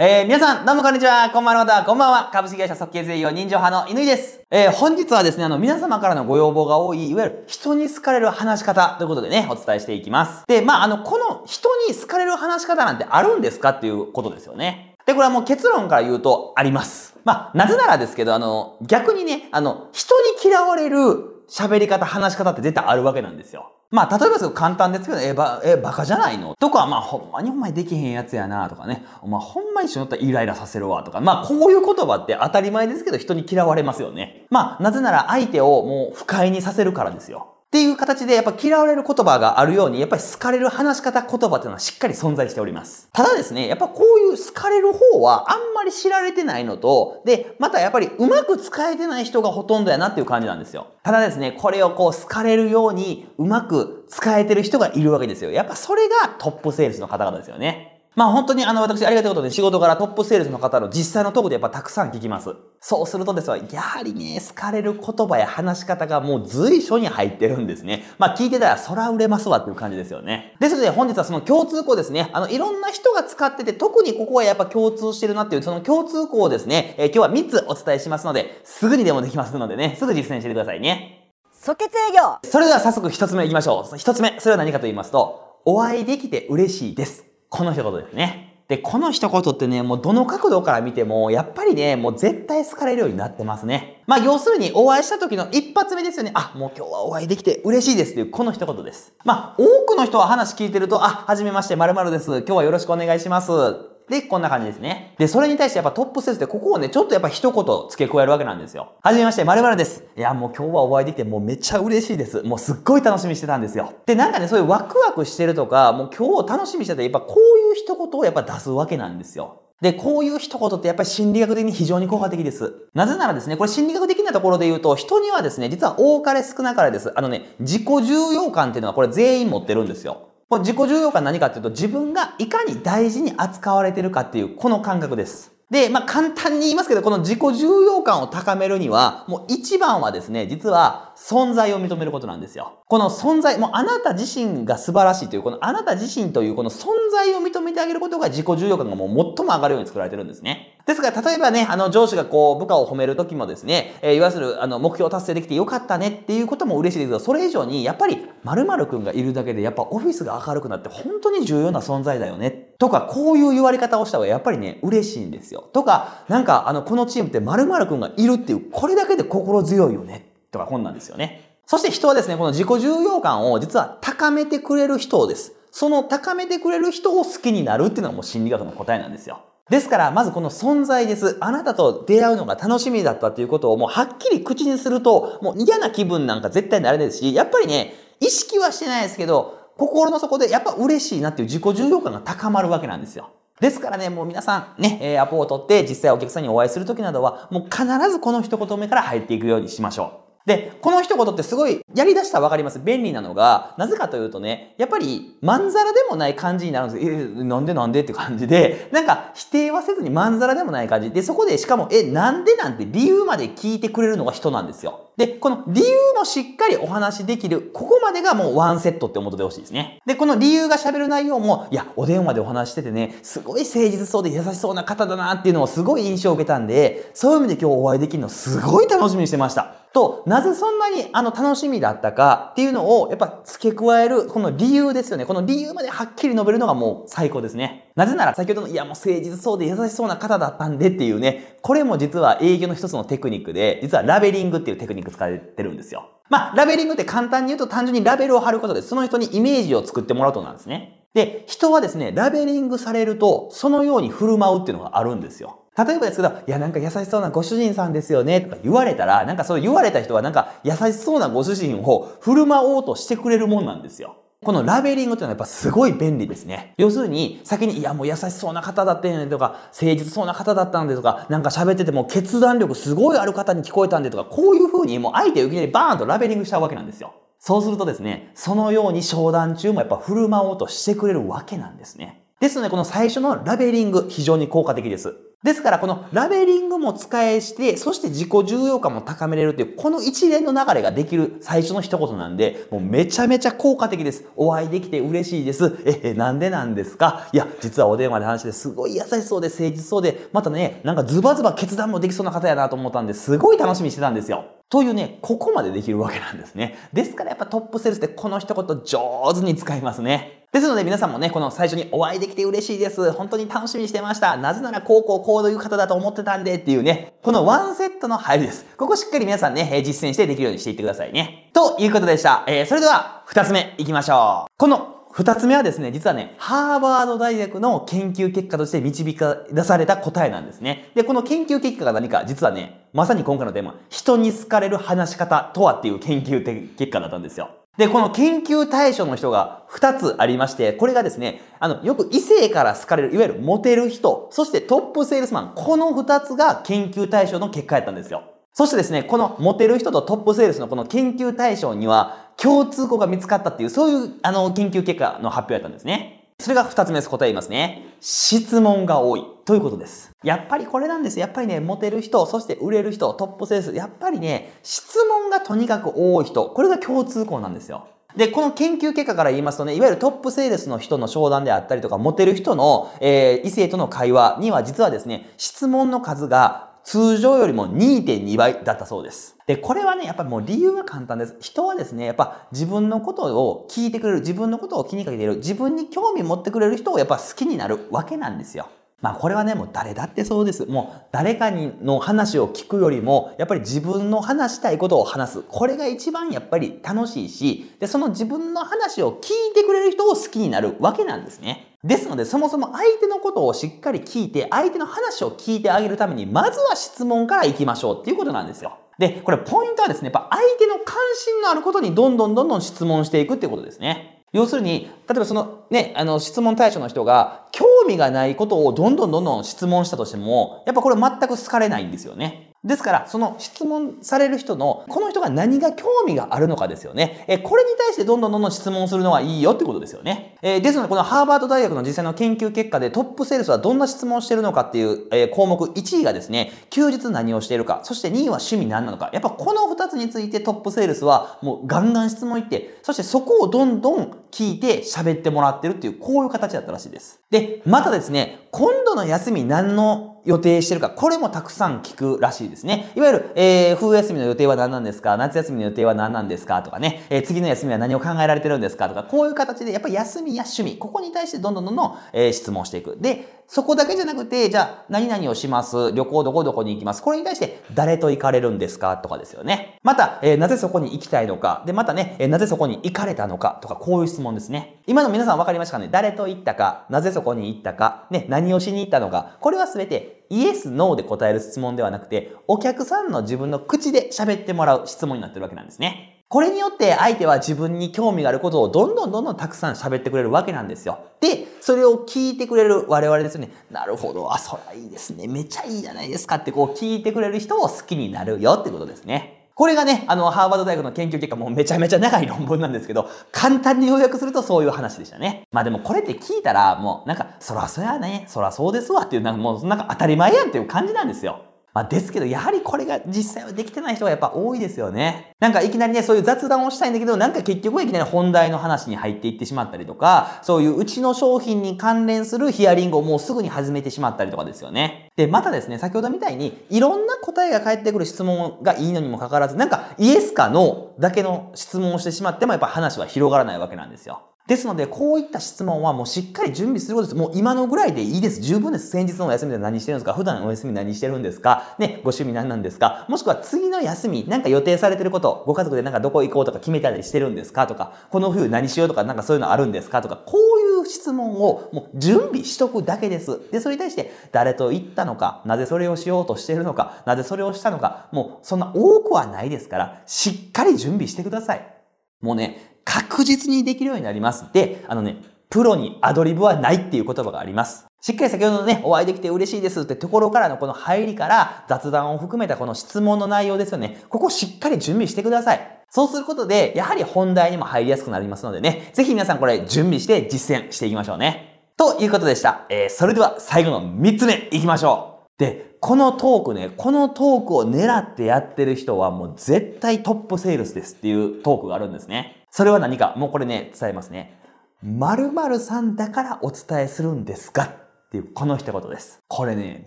えー、皆さん、どうもこんにちは。こんばんは、こんばんは。株式会社即決営業人情派の犬です。えー、本日はですね、あの、皆様からのご要望が多い、いわゆる人に好かれる話し方ということでね、お伝えしていきます。で、まあ、あの、この人に好かれる話し方なんてあるんですかっていうことですよね。で、これはもう結論から言うと、あります。まあ、なぜならですけど、あの、逆にね、あの、人に嫌われる喋り方、話し方って絶対あるわけなんですよ。まあ、例えばですけど簡単ですけど、え、ば、え、バカじゃないの？とか、まあ、ほんまにお前できへんやつやなとかね。お前ほんま一緒に乗ったらイライラさせるわとか。まあ、こういう言葉って当たり前ですけど人に嫌われますよね。まあ、なぜなら相手をもう不快にさせるからですよ。っていう形でやっぱ嫌われる言葉があるように、やっぱり好かれる話し方言葉っていうのはしっかり存在しております。ただですね、やっぱこういう好かれる方はあんまり知られてないのと、で、またやっぱりうまく使えてない人がほとんどやなっていう感じなんですよ。ただですね、これをこう好かれるようにうまく使えてる人がいるわけですよ。やっぱそれがトップセールスの方々ですよね。まあ本当にあの私ありがたいことで仕事からトップセールスの方の実際のとこでやっぱたくさん聞きます。そうするとですね、やはりね、好かれる言葉や話し方がもう随所に入ってるんですね。まあ聞いてたらそら売れますわっていう感じですよね。ですので本日はその共通項ですね。あのいろんな人が使ってて特にここはやっぱ共通してるなっていうその共通項をですね、えー、今日は3つお伝えしますので、すぐにでもできますのでね、すぐ実践してくださいね。即決営業それでは早速1つ目いきましょう。1つ目、それは何かと言いますと、お会いできて嬉しいです。この一言ですね。で、この一言ってね、もうどの角度から見ても、やっぱりね、もう絶対好かれるようになってますね。まあ、要するにお会いした時の一発目ですよね。あ、もう今日はお会いできて嬉しいですという、この一言です。まあ、多くの人は話聞いてると、あ、はじめまして、〇〇です。今日はよろしくお願いします。で、こんな感じですね。で、それに対してやっぱトップセールスでここをね、ちょっとやっぱ一言付け加えるわけなんですよ。はじめまして、〇〇です。いや、もう今日はお会いできてもうめっちゃ嬉しいです。もうすっごい楽しみしてたんですよ。で、なんかね、そういうワクワクしてるとか、もう今日楽しみしてて、やっぱこういう一言をやっぱ出すわけなんですよ。で、こういう一言ってやっぱり心理学的に非常に効果的です。なぜならですね、これ心理学的なところで言うと、人にはですね、実は多かれ少なかれです。あのね、自己重要感っていうのはこれ全員持ってるんですよ。もう自己重要感何かっていうと、自分がいかに大事に扱われてるかっていう、この感覚です。で、まあ、簡単に言いますけど、この自己重要感を高めるには、もう一番はですね、実は存在を認めることなんですよ。この存在、もうあなた自身が素晴らしいという、このあなた自身というこの存在を認めてあげることが自己重要感がもう最も上がるように作られてるんですね。ですから、例えばね、あの、上司がこう、部下を褒めるときもですね、えー、いわゆる、あの、目標達成できてよかったねっていうことも嬉しいですけど、それ以上に、やっぱり、〇〇くんがいるだけで、やっぱオフィスが明るくなって本当に重要な存在だよね。とか、こういう言われ方をした方がやっぱりね、嬉しいんですよ。とか、なんか、あの、このチームって〇〇くんがいるっていう、これだけで心強いよね。とか、こんなんですよね。そして人はですね、この自己重要感を実は高めてくれる人です。その高めてくれる人を好きになるっていうのがもう心理学の答えなんですよ。ですから、まずこの存在です。あなたと出会うのが楽しみだったっていうことをもうはっきり口にすると、もう嫌な気分なんか絶対になれないですし、やっぱりね、意識はしてないですけど、心の底でやっぱ嬉しいなっていう自己重要感が高まるわけなんですよ。ですからね、もう皆さんね、えアポを取って実際お客さんにお会いするときなどは、もう必ずこの一言目から入っていくようにしましょう。で、この一言ってすごいやり出したらわかります。便利なのが、なぜかというとね、やっぱりまんざらでもない感じになるんですよ。え、なんでなんでって感じで、なんか否定はせずにまんざらでもない感じ。で、そこでしかも、え、なんでなんて理由まで聞いてくれるのが人なんですよ。で、この理由もしっかりお話しできる、ここまでがもうワンセットって思っててほしいですね。で、この理由が喋る内容も、いや、お電話でお話しててね、すごい誠実そうで優しそうな方だなっていうのをすごい印象を受けたんで、そういう意味で今日お会いできるのすごい楽しみにしてました。と、なぜそんなにあの楽しみだったかっていうのをやっぱ付け加える、この理由ですよね。この理由まではっきり述べるのがもう最高ですね。なぜなら先ほどの、いやもう誠実そうで優しそうな方だったんでっていうね、これも実は営業の一つのテクニックで、実はラベリングっていうテクニック使われてるんですよ。まあ、ラベリングって簡単に言うと単純にラベルを貼ることで、その人にイメージを作ってもらうとなんですね。で、人はですね、ラベリングされると、そのように振る舞うっていうのがあるんですよ。例えばですけど、いや、なんか優しそうなご主人さんですよね、とか言われたら、なんかそう言われた人はなんか優しそうなご主人を振る舞おうとしてくれるもんなんですよ。このラベリングっていうのはやっぱすごい便利ですね。要するに、先に、いやもう優しそうな方だったよねとか、誠実そうな方だったんでとか、なんか喋ってても決断力すごいある方に聞こえたんでとか、こういう風にもう相手をいきなりバーンとラベリングしちゃうわけなんですよ。そうするとですね、そのように商談中もやっぱ振る舞おうとしてくれるわけなんですね。ですので、この最初のラベリング、非常に効果的です。ですから、このラベリングも使えして、そして自己重要感も高めれるっていう、この一連の流れができる最初の一言なんで、もうめちゃめちゃ効果的です。お会いできて嬉しいです。え、えなんでなんですか？いや、実はお電話で話してすごい優しそうで誠実そうで、またね、なんかズバズバ決断もできそうな方やなと思ったんで、すごい楽しみにしてたんですよ。というね、ここまでできるわけなんですね。ですからやっぱトップセルスでこの一言上手に使いますね。ですので皆さんもね、この最初にお会いできて嬉しいです。本当に楽しみにしてました。なぜならこうこうこういう方だと思ってたんでっていうね、このワンセットの入りです。ここしっかり皆さんね、実践してできるようにしていってくださいね。ということでした。えー、それでは二つ目いきましょう。この二つ目はですね、実はね、ハーバード大学の研究結果として導き出された答えなんですね。で、この研究結果が何か、実はね、まさに今回のテーマ、人に好かれる話し方とはっていう研究結果だったんですよ。で、この研究対象の人が2つありまして、これがですね、あの、よく異性から好かれる、いわゆるモテる人、そしてトップセールスマン、この2つが研究対象の結果やったんですよ。そしてですね、このモテる人とトップセールスのこの研究対象には共通項が見つかったっていう、そういうあの研究結果の発表やったんですね。それが二つ目です。答え言いますね。質問が多い。ということです。やっぱりこれなんです。やっぱりね、モテる人、そして売れる人、トップセールス、やっぱりね、質問がとにかく多い人、これが共通項なんですよ。で、この研究結果から言いますとね、いわゆるトップセールスの人の商談であったりとか、モテる人の、えー、異性との会話には実はですね、質問の数が通常よりも2.2倍だったそうです。で、これはね、やっぱりもう理由は簡単です。人はですね、やっぱ自分のことを聞いてくれる、自分のことを気にかけている、自分に興味持ってくれる人をやっぱ好きになるわけなんですよ。まあこれはね、もう誰だってそうです。もう誰かにの話を聞くよりも、やっぱり自分の話したいことを話す。これが一番やっぱり楽しいし、で、その自分の話を聞いてくれる人を好きになるわけなんですね。ですので、そもそも相手のことをしっかり聞いて、相手の話を聞いてあげるために、まずは質問から行きましょうっていうことなんですよ。で、これポイントはですね、やっぱ相手の関心のあることにどんどんどんどん質問していくっていうことですね。要するに、例えばそのね、あの質問対象の人が興味がないことをどんどんどんどん質問したとしても、やっぱこれ全く好かれないんですよね。ですから、その質問される人の、この人が何が興味があるのかですよね。えこれに対してどんどんどんどん質問するのがいいよってことですよね。えですので、このハーバード大学の実際の研究結果でトップセールスはどんな質問をしているのかっていう、え項目1位がですね、休日何をしているか、そして2位は趣味何なのか。やっぱこの2つについてトップセールスはもうガンガン質問いって、そしてそこをどんどん聞いて喋ってもらってるっていう、こういう形だったらしいです。で、またですね、今度の休み何の予定してるか、これもたくさん聞くらしいですね。いわゆる、えー、冬休みの予定は何なんですか夏休みの予定は何なんですかとかね、えー、次の休みは何を考えられてるんですかとか、こういう形で、やっぱり休みや趣味、ここに対してどんどんどんどん、えー、質問していく。で、そこだけじゃなくて、じゃあ、何々をします旅行どこどこに行きますこれに対して、誰と行かれるんですか？とかですよね。また、えー、なぜそこに行きたいのか？で、またね、えー、なぜそこに行かれたのか？とか、こういう質問ですね。今の皆さん分かりましたかね？誰と行ったか、なぜそこに行ったか、ね、何をしに行ったのか？これはすべて、イエス、ノーで答える質問ではなくて、お客さんの自分の口で喋ってもらう質問になってるわけなんですね。これによって相手は自分に興味があることをどんどんどんどんたくさん喋ってくれるわけなんですよ。で、それを聞いてくれる我々ですね。なるほど。あ、そりゃいいですね。めちゃいいじゃないですかってこう聞いてくれる人を好きになるよってことですね。これがね、あの、ハーバード大学の研究結果もめちゃめちゃ長い論文なんですけど、簡単に要約するとそういう話でしたね。まあでもこれって聞いたら、もうなんか、そらそやね、そらそうですわっていう、なんかもうなんか当たり前やんっていう感じなんですよ。まあ、ですけど、やはりこれが実際はできてない人がやっぱ多いですよね。なんかいきなりね、そういう雑談をしたいんだけど、なんか結局はいきなり本題の話に入っていってしまったりとか、そういううちの商品に関連するヒアリングをもうすぐに始めてしまったりとかですよね。で、またですね、先ほどみたいに、いろんな答えが返ってくる質問がいいのにもかかわらず、なんかイエスかノーだけの質問をしてしまってもやっぱ話は広がらないわけなんですよ。ですので、こういった質問はもうしっかり準備することです。もう今のぐらいでいいです。十分です。先日のお休みで何してるんですか？普段お休み何してるんですか？ね、ご趣味何なんですか？もしくは次の休み、なんか予定されてること、ご家族でなんかどこ行こうとか決めたりしてるんですか？とか、この冬何しようとかなんかそういうのあるんですか？とか、こういう質問をもう準備しとくだけです。で、それに対して誰と言ったのか、なぜそれをしようとしてるのか、なぜそれをしたのか、もうそんな多くはないですから、しっかり準備してください。もうね、確実にできるようになります。で、あのね、プロにアドリブはないっていう言葉があります。しっかり先ほどのね、お会いできて嬉しいですってところからのこの入りから雑談を含めたこの質問の内容ですよね。ここしっかり準備してください。そうすることで、やはり本題にも入りやすくなりますのでね、ぜひ皆さんこれ準備して実践していきましょうね。ということでした。えー、それでは最後の3つ目いきましょう。で、このトークね、このトークを狙ってやってる人はもう絶対トップセールスですっていうトークがあるんですね。それは何か？もうこれね、伝えますね。〇〇さんだからお伝えするんですがっていうこの一言です。これね、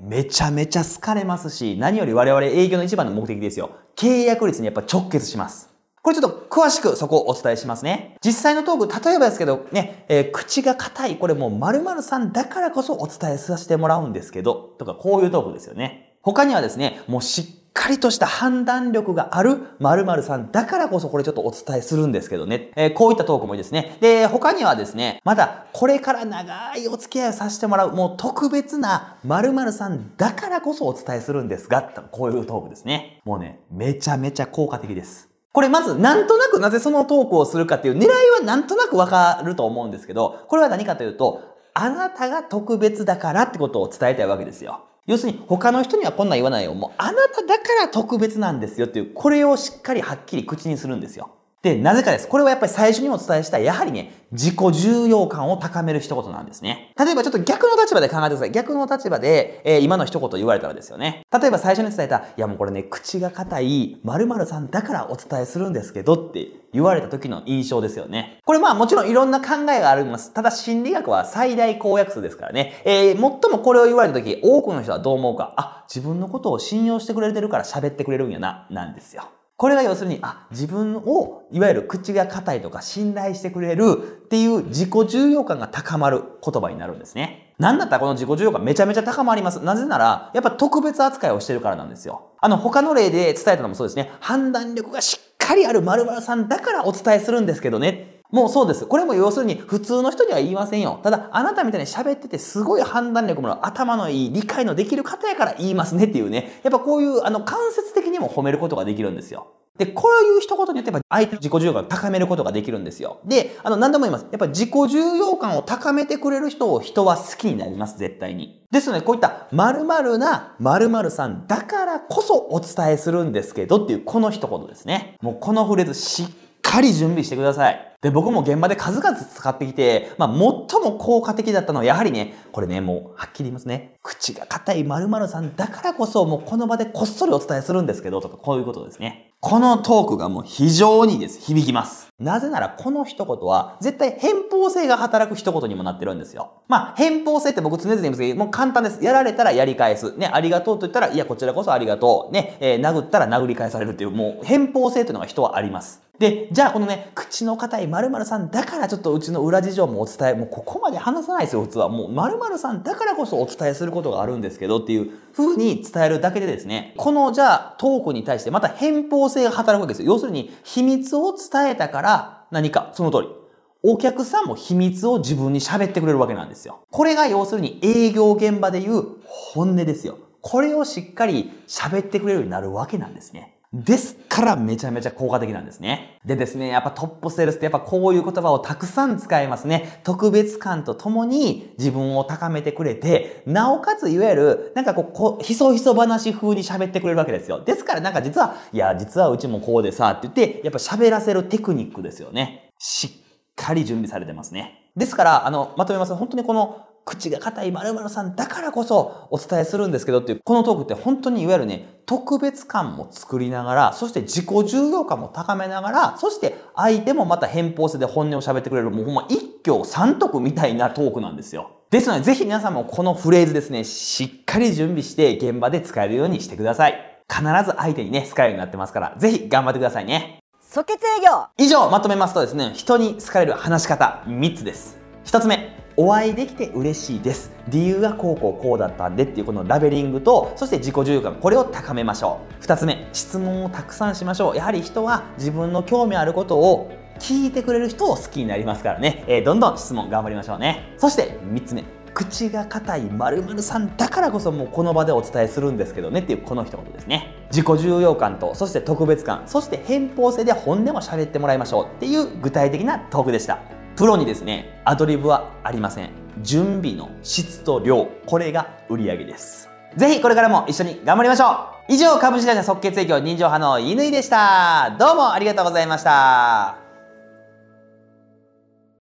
めちゃめちゃ好かれますし、何より我々営業の一番の目的ですよ。契約率にやっぱ直結します。これちょっと詳しくそこをお伝えしますね。実際のトーク、例えばですけどね、えー、口が硬い、これもう〇〇さんだからこそお伝えさせてもらうんですけど、とかこういうトークですよね。他にはですね、もうしっかりとした判断力がある〇〇さんだからこそこれちょっとお伝えするんですけどね。えー、こういったトークもいいですね。で、他にはですね、まだこれから長いお付き合いをさせてもらう、もう特別な〇〇さんだからこそお伝えするんですが、こういうトークですね。もうね、めちゃめちゃ効果的です。これまずなんとなくなぜそのトークをするかっていう狙いはなんとなくわかると思うんですけど、これは何かというと、あなたが特別だからってことを伝えたいわけですよ。要するに他の人にはこんなん言わないよ。もうあなただから特別なんですよっていう、これをしっかりはっきり口にするんですよ。で、なぜかです。これはやっぱり最初にお伝えしたやはりね、自己重要感を高める一言なんですね。例えばちょっと逆の立場で考えてください。逆の立場で、えー、今の一言言われたらですよね。例えば最初に伝えた、いやもうこれね、口が硬い〇〇さんだからお伝えするんですけどって言われた時の印象ですよね。これまあもちろんいろんな考えがあります。ただ心理学は最大公約数ですからね。えー、最もこれを言われた時、多くの人はどう思うか。あ、自分のことを信用してくれてるから喋ってくれるんやな、なんですよ。これが要するに、あ、自分を、いわゆる口が硬いとか信頼してくれるっていう自己重要感が高まる言葉になるんですね。なんだったらこの自己重要感めちゃめちゃ高まります。なぜなら、やっぱ特別扱いをしてるからなんですよ。あの、他の例で伝えたのもそうですね。判断力がしっかりある〇〇さんだからお伝えするんですけどね。もうそうです。これも要するに普通の人には言いませんよ。ただ、あなたみたいに喋っててすごい判断力の頭のいい、理解のできる方やから言いますねっていうね。やっぱこういう、あの、間接的にも褒めることができるんですよ。で、こういう一言によってやっぱ相手の自己重要感を高めることができるんですよ。で、あの、何度も言います。やっぱ自己重要感を高めてくれる人を人は好きになります、絶対に。ですので、こういった〇〇な〇〇さんだからこそお伝えするんですけどっていうこの一言ですね。もうこのフレーズしっかり準備してください。で、僕も現場で数々使ってきて、まあ、最も効果的だったのは、やはりね、これね、もう、はっきり言いますね。口が硬い〇〇さんだからこそ、もうこの場でこっそりお伝えするんですけど、とか、こういうことですね。このトークがもう非常にです。響きます。なぜならこの一言は絶対偏方性が働く一言にもなってるんですよ。まあ偏方性って僕常々言いますけど、もう簡単です。やられたらやり返す。ね、ありがとうと言ったら、いやこちらこそありがとう。ね、えー、殴ったら殴り返されるっていう、もう偏方性というのが人はあります。で、じゃあこのね、口の硬い〇〇さんだからちょっとうちの裏事情もお伝え、もうここまで話さないですよ、普通は。もう〇〇さんだからこそお伝えすることがあるんですけどっていう風に伝えるだけでですね、このじゃあトークに対してまた偏方性が働くわけですよ。要するに秘密を伝えたから何か、その通り。お客さんも秘密を自分に喋ってくれるわけなんですよ。これが要するに営業現場でいう本音ですよ。これをしっかり喋ってくれるようになるわけなんですね。ですからめちゃめちゃ効果的なんですね。でですね、やっぱトップセールスってやっぱこういう言葉をたくさん使いますね。特別感とともに自分を高めてくれて、なおかついわゆる、なんかこう、こひそひそ話風に喋ってくれるわけですよ。ですからなんか実は、いや、実はうちもこうでさ、って言って、やっぱ喋らせるテクニックですよね。しっかり準備されてますね。ですから、あの、まとめます。本当にこの口が硬い〇〇さんだからこそお伝えするんですけどっていう、このトークって本当にいわゆるね、特別感も作りながら、そして自己重要感も高めながら、そして相手もまた偏方性で本音を喋ってくれる、もうほんま一挙三得みたいなトークなんですよ。ですので、ぜひ皆さんもこのフレーズですね、しっかり準備して現場で使えるようにしてください。必ず相手にね、使えるようになってますから、ぜひ頑張ってくださいね。即決営業以上まとめますとですね、人に好かれる話し方3つです。1つ目、お会いできて嬉しいです。理由がこうこうこうだったんでっていうこのラベリングと、そして自己重要感、これを高めましょう。二つ目、質問をたくさんしましょう。やはり人は自分の興味あることを聞いてくれる人を好きになりますからね。えー、どんどん質問頑張りましょうね。そして三つ目、口が硬い〇〇さんだからこそもうこの場でお伝えするんですけどねっていうこの一言ですね。自己重要感と、そして特別感、そして偏方性で本でも喋ってもらいましょうっていう具体的なトークでした。プロにですね、アドリブはありません。準備の質と量、これが売り上げです。ぜひこれからも一緒に頑張りましょう以上、株式会社即決営業人情派の乾でした。どうもありがとうございました。